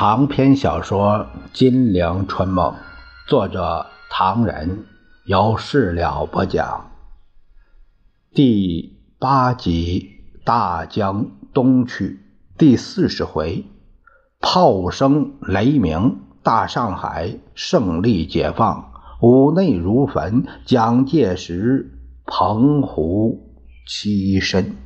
长篇小说《金陵春梦》，作者唐人，由事了播讲。第八集《大江东去》第四十回，炮声雷鸣，大上海胜利解放，五内如焚，蒋介石澎湖栖身。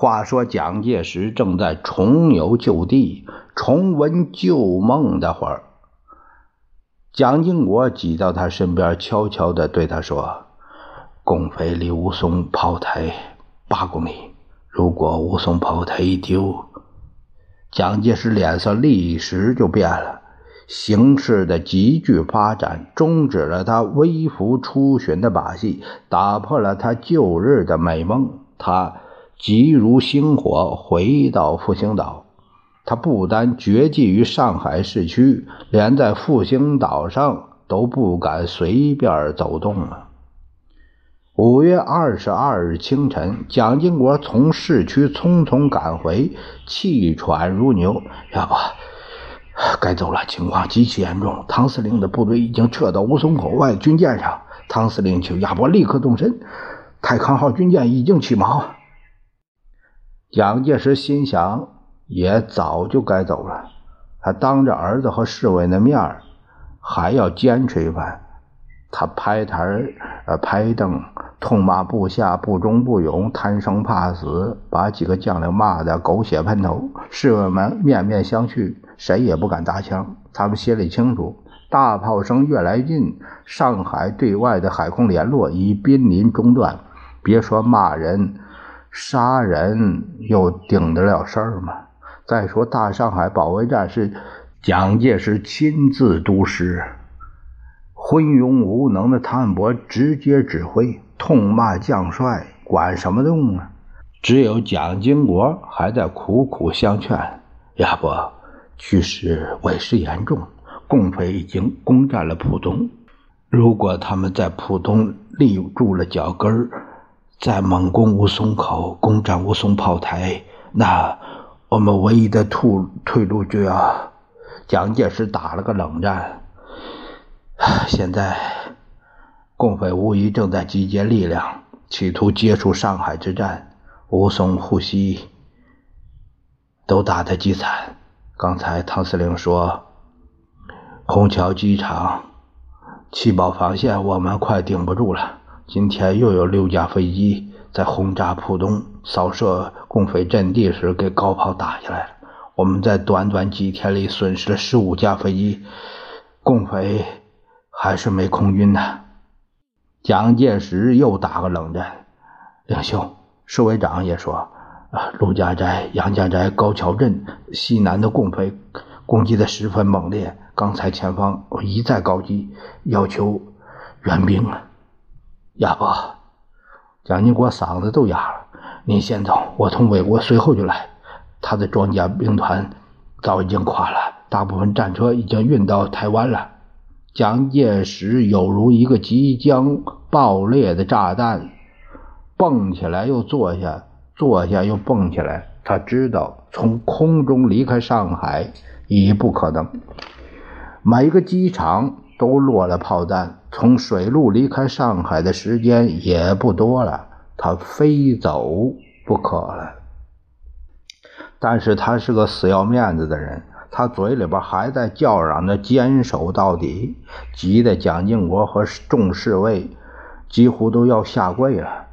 话说蒋介石正在重游旧地、重温旧梦的会儿，蒋经国挤到他身边，悄悄地对他说：“共匪离吴淞炮台八公里，如果吴淞炮台一丢……”蒋介石脸色立时就变了。形势的急剧发展终止了他微服出巡的把戏，打破了他旧日的美梦。他。急如星火回到复兴岛，他不单绝迹于上海市区，连在复兴岛上都不敢随便走动了。五月二十二日清晨，蒋经国从市区匆匆赶回，气喘如牛。要不，该走了，情况极其严重。唐司令的部队已经撤到吴淞口外军舰上。唐司令请亚伯立刻动身。太康号军舰已经起锚。蒋介石心想，也早就该走了。他当着儿子和侍卫的面还要坚持一番。他拍台呃，拍凳，痛骂部下不忠不勇、贪生怕死，把几个将领骂得狗血喷头。侍卫们面面相觑，谁也不敢搭腔。他们心里清楚，大炮声越来越近，上海对外的海空联络已濒临中断。别说骂人。杀人又顶得了事儿吗？再说大上海保卫战是蒋介石亲自督师，昏庸无能的汤恩伯直接指挥，痛骂将帅，管什么用啊？只有蒋经国还在苦苦相劝：“要不，局势为时严重，共匪已经攻占了浦东，如果他们在浦东立住了脚跟儿。”在猛攻吴淞口，攻占吴淞炮台，那我们唯一的退退路就要蒋介石打了个冷战。现在共匪无疑正在集结力量，企图结束上海之战。吴淞、沪西都打得极惨。刚才汤司令说，虹桥机场、七宝防线，我们快顶不住了。今天又有六架飞机在轰炸浦东、扫射共匪阵地时给高炮打下来了。我们在短短几天里损失了十五架飞机，共匪还是没空军呢。蒋介石又打个冷战。领袖、侍卫长也说：“啊，陆家寨、杨家寨、高桥镇西南的共匪攻击的十分猛烈，刚才前方一再告急，要求援兵啊。”哑巴，蒋经国嗓子都哑了。您先走，我从美国随后就来。他的装甲兵团早已经垮了，大部分战车已经运到台湾了。蒋介石有如一个即将爆裂的炸弹，蹦起来又坐下，坐下又蹦起来。他知道从空中离开上海已不可能，每个机场。都落了炮弹，从水路离开上海的时间也不多了，他非走不可了。但是他是个死要面子的人，他嘴里边还在叫嚷着坚守到底，急得蒋经国和众侍卫几乎都要下跪了。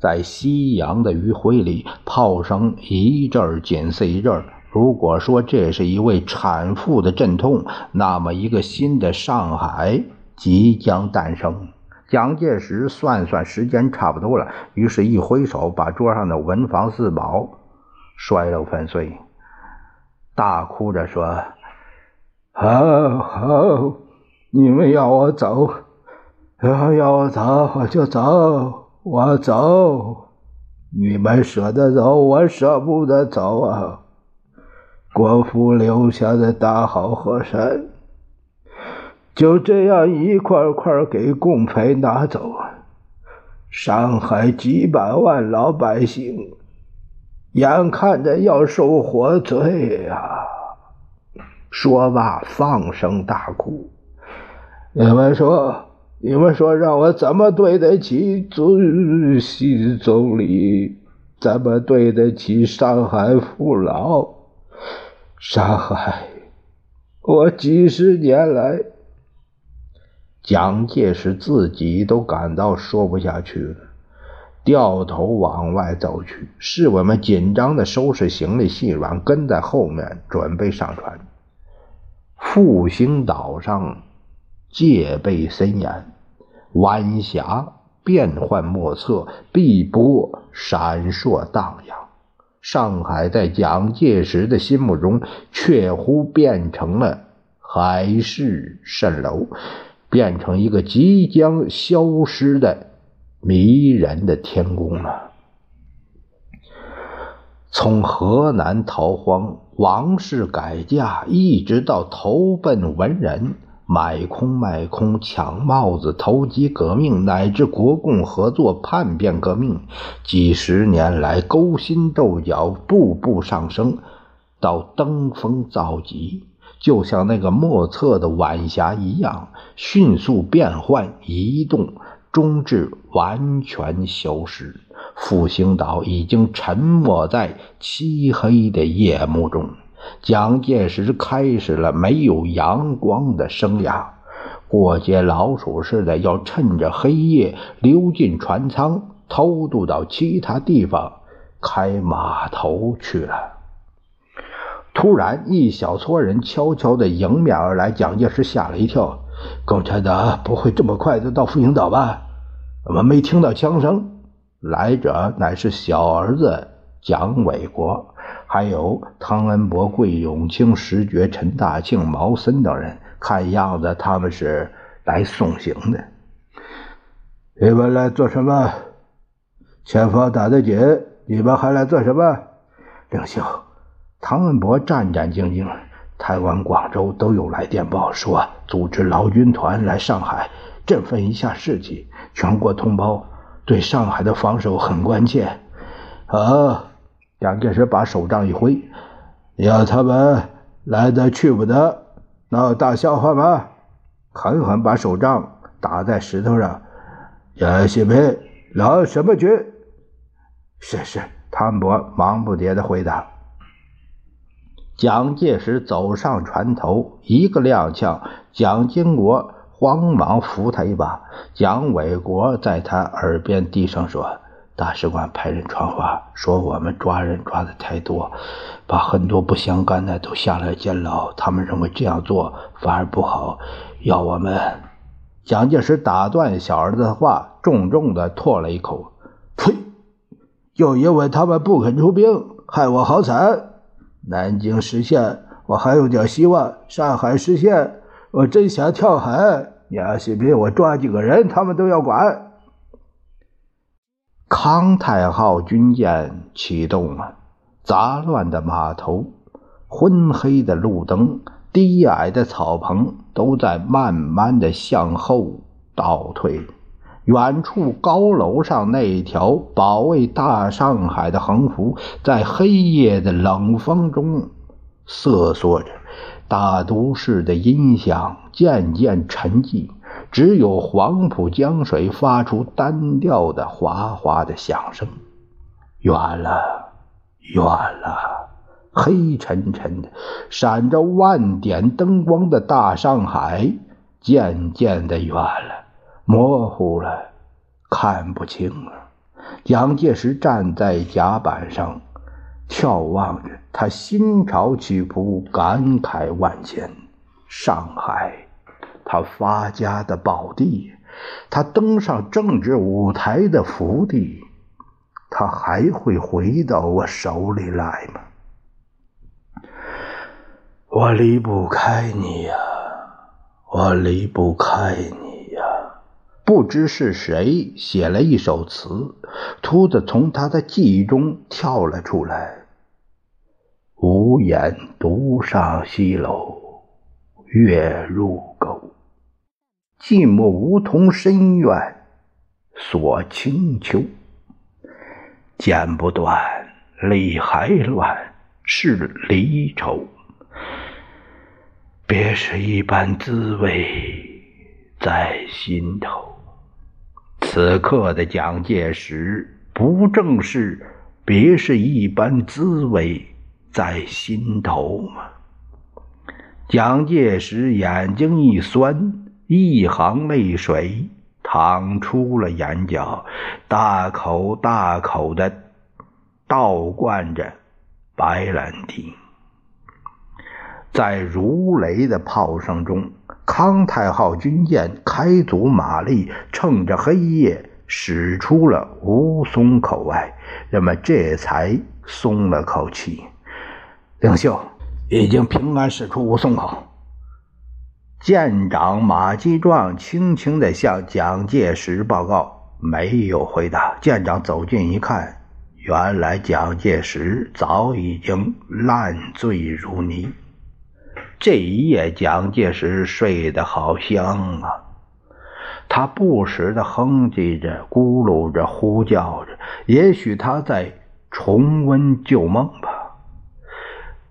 在夕阳的余晖里，炮声一阵紧似一阵。如果说这是一位产妇的阵痛，那么一个新的上海即将诞生。蒋介石算算时间差不多了，于是一挥手，把桌上的文房四宝摔了粉碎，大哭着说：“好好，你们要我走，要要我走我就走，我走。你们舍得走，我舍不得走啊。”国父留下的大好河山，就这样一块块给共匪拿走，上海几百万老百姓眼看着要受活罪呀！说罢，放声大哭。你们说，你们说，让我怎么对得起主席总理？怎么对得起上海父老？上海，我几十年来，蒋介石自己都感到说不下去了，掉头往外走去。侍卫们紧张的收拾行李，细软跟在后面，准备上船。复兴岛上。戒备森严，晚霞变幻莫测，碧波闪烁荡漾。上海在蒋介石的心目中，确乎变成了海市蜃楼，变成一个即将消失的迷人的天宫了。从河南逃荒、王室改嫁，一直到投奔文人。买空卖空，抢帽子，投机革命，乃至国共合作、叛变革命，几十年来勾心斗角，步步上升，到登峰造极，就像那个莫测的晚霞一样，迅速变换、移动，终至完全消失。复兴岛已经沉没在漆黑的夜幕中。蒋介石开始了没有阳光的生涯，过街老鼠似的要趁着黑夜溜进船舱，偷渡到其他地方开码头去了。突然，一小撮人悄悄地迎面而来，蒋介石吓了一跳。共产党不会这么快就到复兴岛吧？我们没听到枪声，来者乃是小儿子蒋纬国。还有汤恩伯、桂永清、石觉、陈大庆、毛森等人，看样子他们是来送行的。你们来做什么？前方打得紧，你们还来做什么？领袖，汤恩伯战战兢兢。台湾、广州都有来电报说，组织劳军团来上海，振奋一下士气。全国同胞对上海的防守很关切。啊。蒋介石把手杖一挥：“要他们来的去不得，闹大笑话吗？”狠狠把手杖打在石头上。杨锡平，劳什么军？是是，汤博忙不迭的回答。蒋介石走上船头，一个踉跄，蒋经国慌忙扶他一把。蒋纬国在他耳边低声说。大使馆派人传话说，我们抓人抓的太多，把很多不相干的都下了监牢。他们认为这样做反而不好，要我们。蒋介石打断小儿子的话，重重的唾了一口：“呸！就因为他们不肯出兵，害我好惨。南京实现，我还有点希望；上海实现，我真想跳海。你要是逼，我抓几个人，他们都要管。”康泰号军舰启动了，杂乱的码头、昏黑的路灯、低矮的草棚都在慢慢的向后倒退。远处高楼上那条保卫大上海的横幅，在黑夜的冷风中瑟缩着。大都市的音响渐渐沉寂。只有黄浦江水发出单调的哗哗的响声，远了，远了，黑沉沉的，闪着万点灯光的大上海渐渐的远了，模糊了，看不清了。蒋介石站在甲板上，眺望着，他心潮起伏，感慨万千。上海。他发家的宝地，他登上政治舞台的福地，他还会回到我手里来吗？我离不开你呀，我离不开你呀！不知是谁写了一首词，突的从他的记忆中跳了出来。无言独上西楼，月入钩。寂寞梧桐深院，锁清秋。剪不断，理还乱，是离愁。别是一般滋味在心头。此刻的蒋介石，不正是别是一般滋味在心头吗？蒋介石眼睛一酸，一行泪水淌出了眼角，大口大口的倒灌着白兰地。在如雷的炮声中。康泰号军舰开足马力，趁着黑夜驶出了吴淞口外，人们这才松了口气。领袖已经平安驶出吴淞口。舰长马基壮轻轻地向蒋介石报告，没有回答。舰长走近一看，原来蒋介石早已经烂醉如泥。这一夜，蒋介石睡得好香啊！他不时的哼唧着、咕噜着、呼叫着，也许他在重温旧梦吧。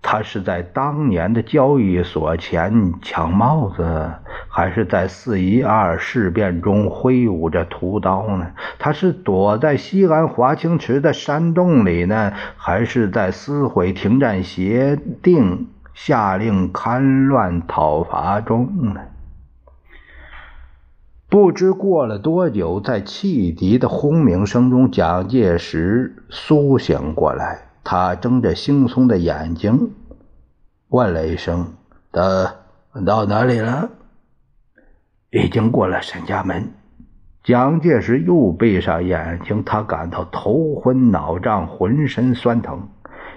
他是在当年的交易所前抢帽子，还是在四一二事变中挥舞着屠刀呢？他是躲在西安华清池的山洞里呢，还是在撕毁停战协定？下令戡乱讨伐中呢？不知过了多久，在汽笛的轰鸣声中，蒋介石苏醒过来。他睁着惺忪的眼睛，问了一声：“他到哪里了？”已经过了沈家门。蒋介石又闭上眼睛，他感到头昏脑胀，浑身酸疼。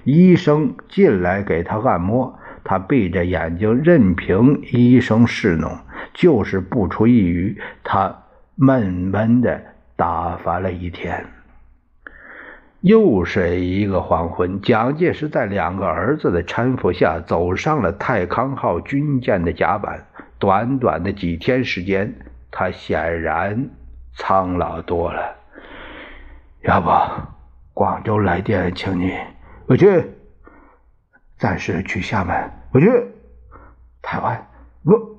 医生进来给他按摩。他闭着眼睛，任凭医生侍弄，就是不出一语。他闷闷的打发了一天。又是一个黄昏，蒋介石在两个儿子的搀扶下走上了太康号军舰的甲板。短短的几天时间，他显然苍老多了。要不，广州来电请你，我去。暂时去厦门。我去台湾，不，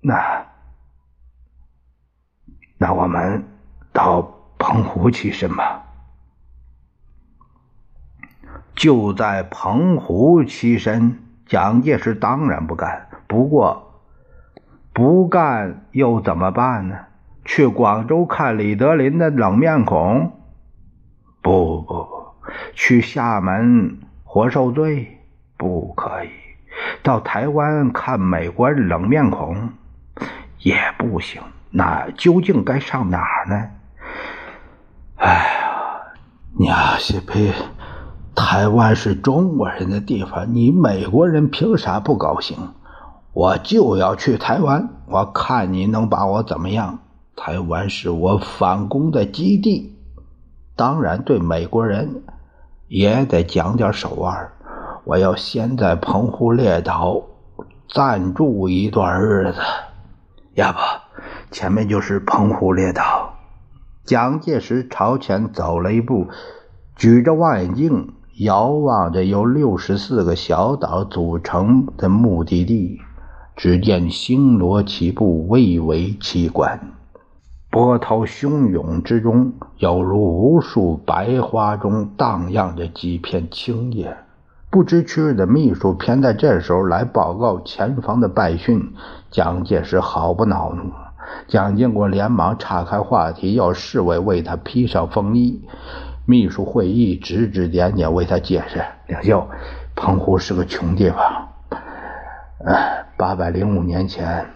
那那我们到澎湖起身吧。就在澎湖栖身，蒋介石当然不干。不过不干又怎么办呢？去广州看李德林的冷面孔？不不不，去厦门活受罪？不可以。到台湾看美国冷面孔也不行，那究竟该上哪儿呢？哎呀，娘西北，台湾是中国人的地方，你美国人凭啥不高兴？我就要去台湾，我看你能把我怎么样？台湾是我反攻的基地，当然对美国人也得讲点手腕。我要先在澎湖列岛暂住一段日子，要不前面就是澎湖列岛。蒋介石朝前走了一步，举着望远镜遥望着由六十四个小岛组成的目的地，只见星罗棋布，蔚为奇观。波涛汹涌之中，犹如无数白花中荡漾着几片青叶。不知趣儿的秘书偏在这时候来报告前方的败讯，蒋介石毫不恼怒。蒋经国连忙岔开话题，要侍卫为他披上风衣。秘书会议指指点点为他解释：“领袖，澎湖是个穷地方。呃，八百零五年前，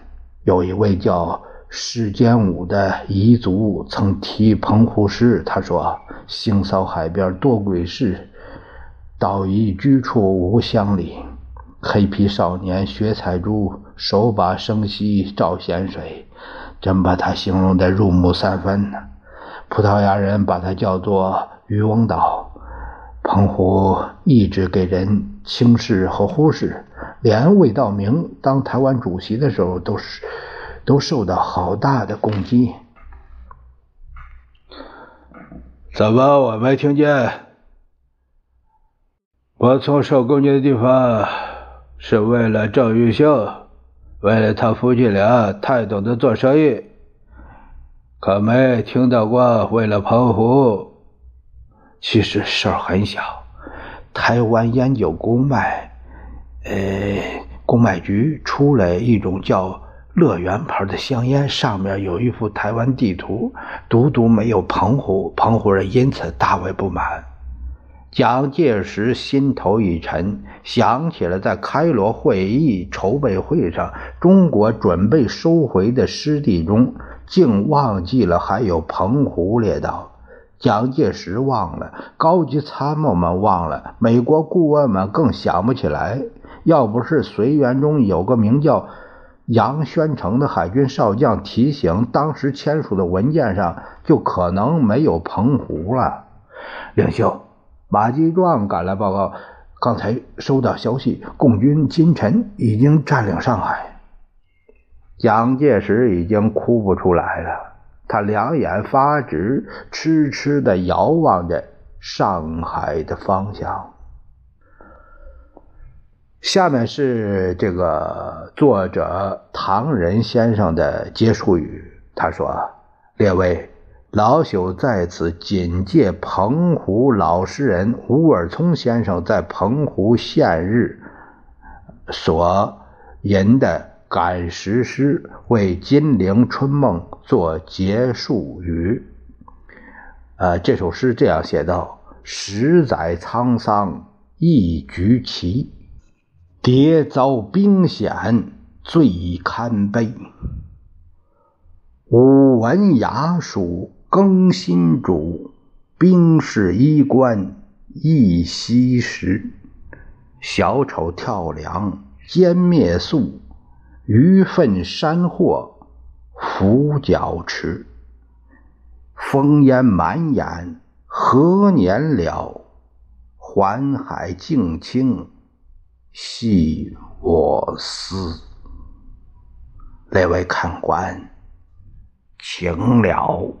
有一位叫施坚武的彝族曾提澎湖诗，他说：‘腥臊海边多鬼事。’”岛屿居处无乡里，黑皮少年学采珠，手把生息照咸水，真把他形容的入木三分呢。葡萄牙人把它叫做渔翁岛。澎湖一直给人轻视和忽视，连魏道明当台湾主席的时候，都是都受到好大的攻击。怎么我没听见？我从受攻击的地方是为了郑玉秀，为了他夫妻俩太懂得做生意，可没听到过为了澎湖。其实事儿很小，台湾烟酒公卖，呃，公卖局出来一种叫乐园牌的香烟，上面有一幅台湾地图，独独没有澎湖，澎湖人因此大为不满。蒋介石心头一沉，想起了在开罗会议筹备会上，中国准备收回的失地中，竟忘记了还有澎湖列岛。蒋介石忘了，高级参谋们忘了，美国顾问们更想不起来。要不是随员中有个名叫杨宣成的海军少将提醒，当时签署的文件上就可能没有澎湖了。领袖马基壮赶来报告，刚才收到消息，共军今晨已经占领上海。蒋介石已经哭不出来了。他两眼发直，痴痴地遥望着上海的方向。下面是这个作者唐人先生的结束语。他说：“列位，老朽在此谨借澎湖老诗人吴尔聪先生在澎湖现日所吟的。”赶时诗为《金陵春梦》做结束语。呃，这首诗这样写道：“十载沧桑一局棋，迭遭兵险最堪悲。武文雅属更新主，兵士衣冠一夕时。小丑跳梁歼灭粟。”鱼粪山货浮脚池，烽烟满眼何年了？环海静清系我思。那位看官，请了。